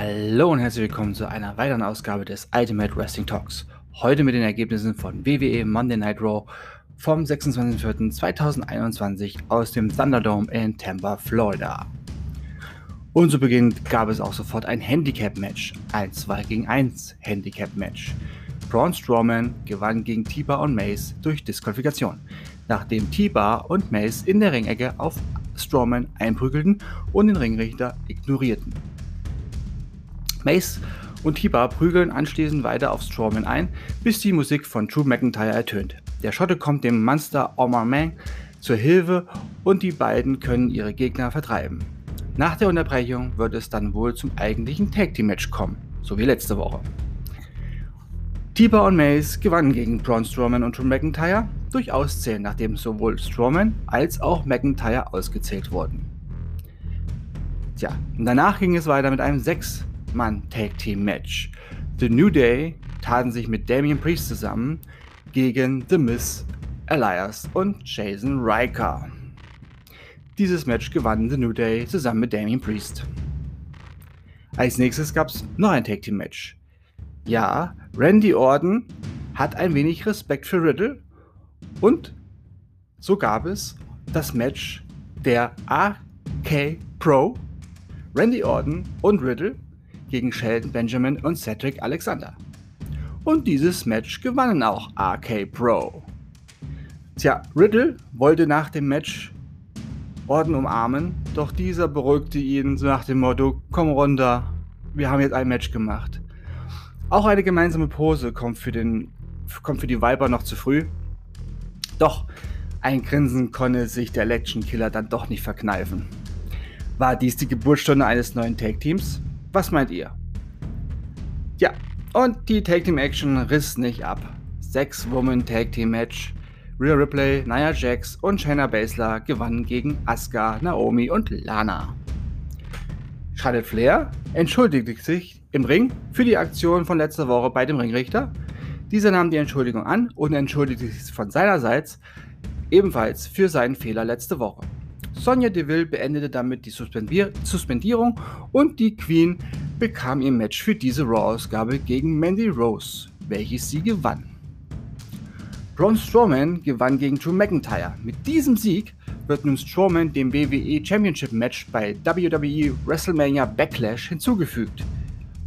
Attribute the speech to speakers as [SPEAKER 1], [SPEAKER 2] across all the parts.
[SPEAKER 1] Hallo und herzlich willkommen zu einer weiteren Ausgabe des Ultimate Wrestling Talks. Heute mit den Ergebnissen von WWE Monday Night Raw vom 26.04.2021 aus dem Thunderdome in Tampa, Florida. Und zu Beginn gab es auch sofort ein Handicap-Match, ein 2 gegen 1 Handicap-Match. Braun Strowman gewann gegen T-Bar und Mace durch Disqualifikation, nachdem T-Bar und Mace in der Ringecke auf Strowman einprügelten und den Ringrichter ignorierten. Mace und T-Bar prügeln anschließend weiter auf Strowman ein, bis die Musik von Drew McIntyre ertönt. Der Schotte kommt dem Monster Omar Man zur Hilfe und die beiden können ihre Gegner vertreiben. Nach der Unterbrechung wird es dann wohl zum eigentlichen Tag Team Match kommen, so wie letzte Woche. Tiber und Mace gewannen gegen Braun Strowman und Drew McIntyre durch Auszählen, nachdem sowohl Strowman als auch McIntyre ausgezählt wurden. Tja, danach ging es weiter mit einem 6-Mann-Tag-Team-Match. The New Day taten sich mit Damian Priest zusammen gegen The Miz, Elias und Jason Riker. Dieses Match gewann The New Day zusammen mit Damien Priest. Als nächstes gab es noch ein Tag Team Match. Ja, Randy Orton hat ein wenig Respekt für Riddle und so gab es das Match der AK Pro, Randy Orton und Riddle gegen Sheldon Benjamin und Cedric Alexander. Und dieses Match gewannen auch AK Pro. Tja, Riddle wollte nach dem Match Orden umarmen, doch dieser beruhigte ihn so nach dem Motto, komm runter, wir haben jetzt ein Match gemacht. Auch eine gemeinsame Pose kommt für, den, kommt für die Viper noch zu früh. Doch ein Grinsen konnte sich der Election Killer dann doch nicht verkneifen. War dies die Geburtsstunde eines neuen Tag Teams? Was meint ihr? Ja, und die Tag Team Action riss nicht ab. Sechs Woman Tag Team Match Rhea Ripley, Nia Jax und Shayna Baszler gewannen gegen Asuka, Naomi und Lana. Charlotte Flair entschuldigte sich im Ring für die Aktion von letzter Woche bei dem Ringrichter. Dieser nahm die Entschuldigung an und entschuldigte sich von seinerseits ebenfalls für seinen Fehler letzte Woche. Sonja Deville beendete damit die Suspendier Suspendierung und die Queen bekam ihr Match für diese Raw-Ausgabe gegen Mandy Rose, welches sie gewann. Braun Strowman gewann gegen Drew McIntyre. Mit diesem Sieg wird nun Strowman dem WWE Championship Match bei WWE WrestleMania Backlash hinzugefügt.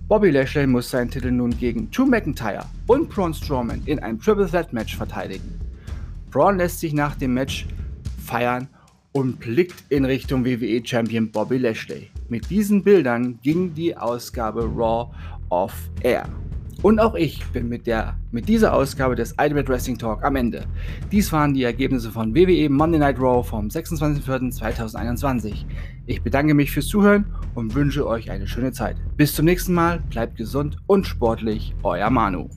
[SPEAKER 1] Bobby Lashley muss seinen Titel nun gegen Drew McIntyre und Braun Strowman in einem Triple Threat Match verteidigen. Braun lässt sich nach dem Match feiern und blickt in Richtung WWE Champion Bobby Lashley. Mit diesen Bildern ging die Ausgabe Raw off Air. Und auch ich bin mit, der, mit dieser Ausgabe des Ultimate Wrestling Talk am Ende. Dies waren die Ergebnisse von WWE Monday Night Raw vom 26.04.2021. Ich bedanke mich fürs Zuhören und wünsche euch eine schöne Zeit. Bis zum nächsten Mal, bleibt gesund und sportlich, euer Manu.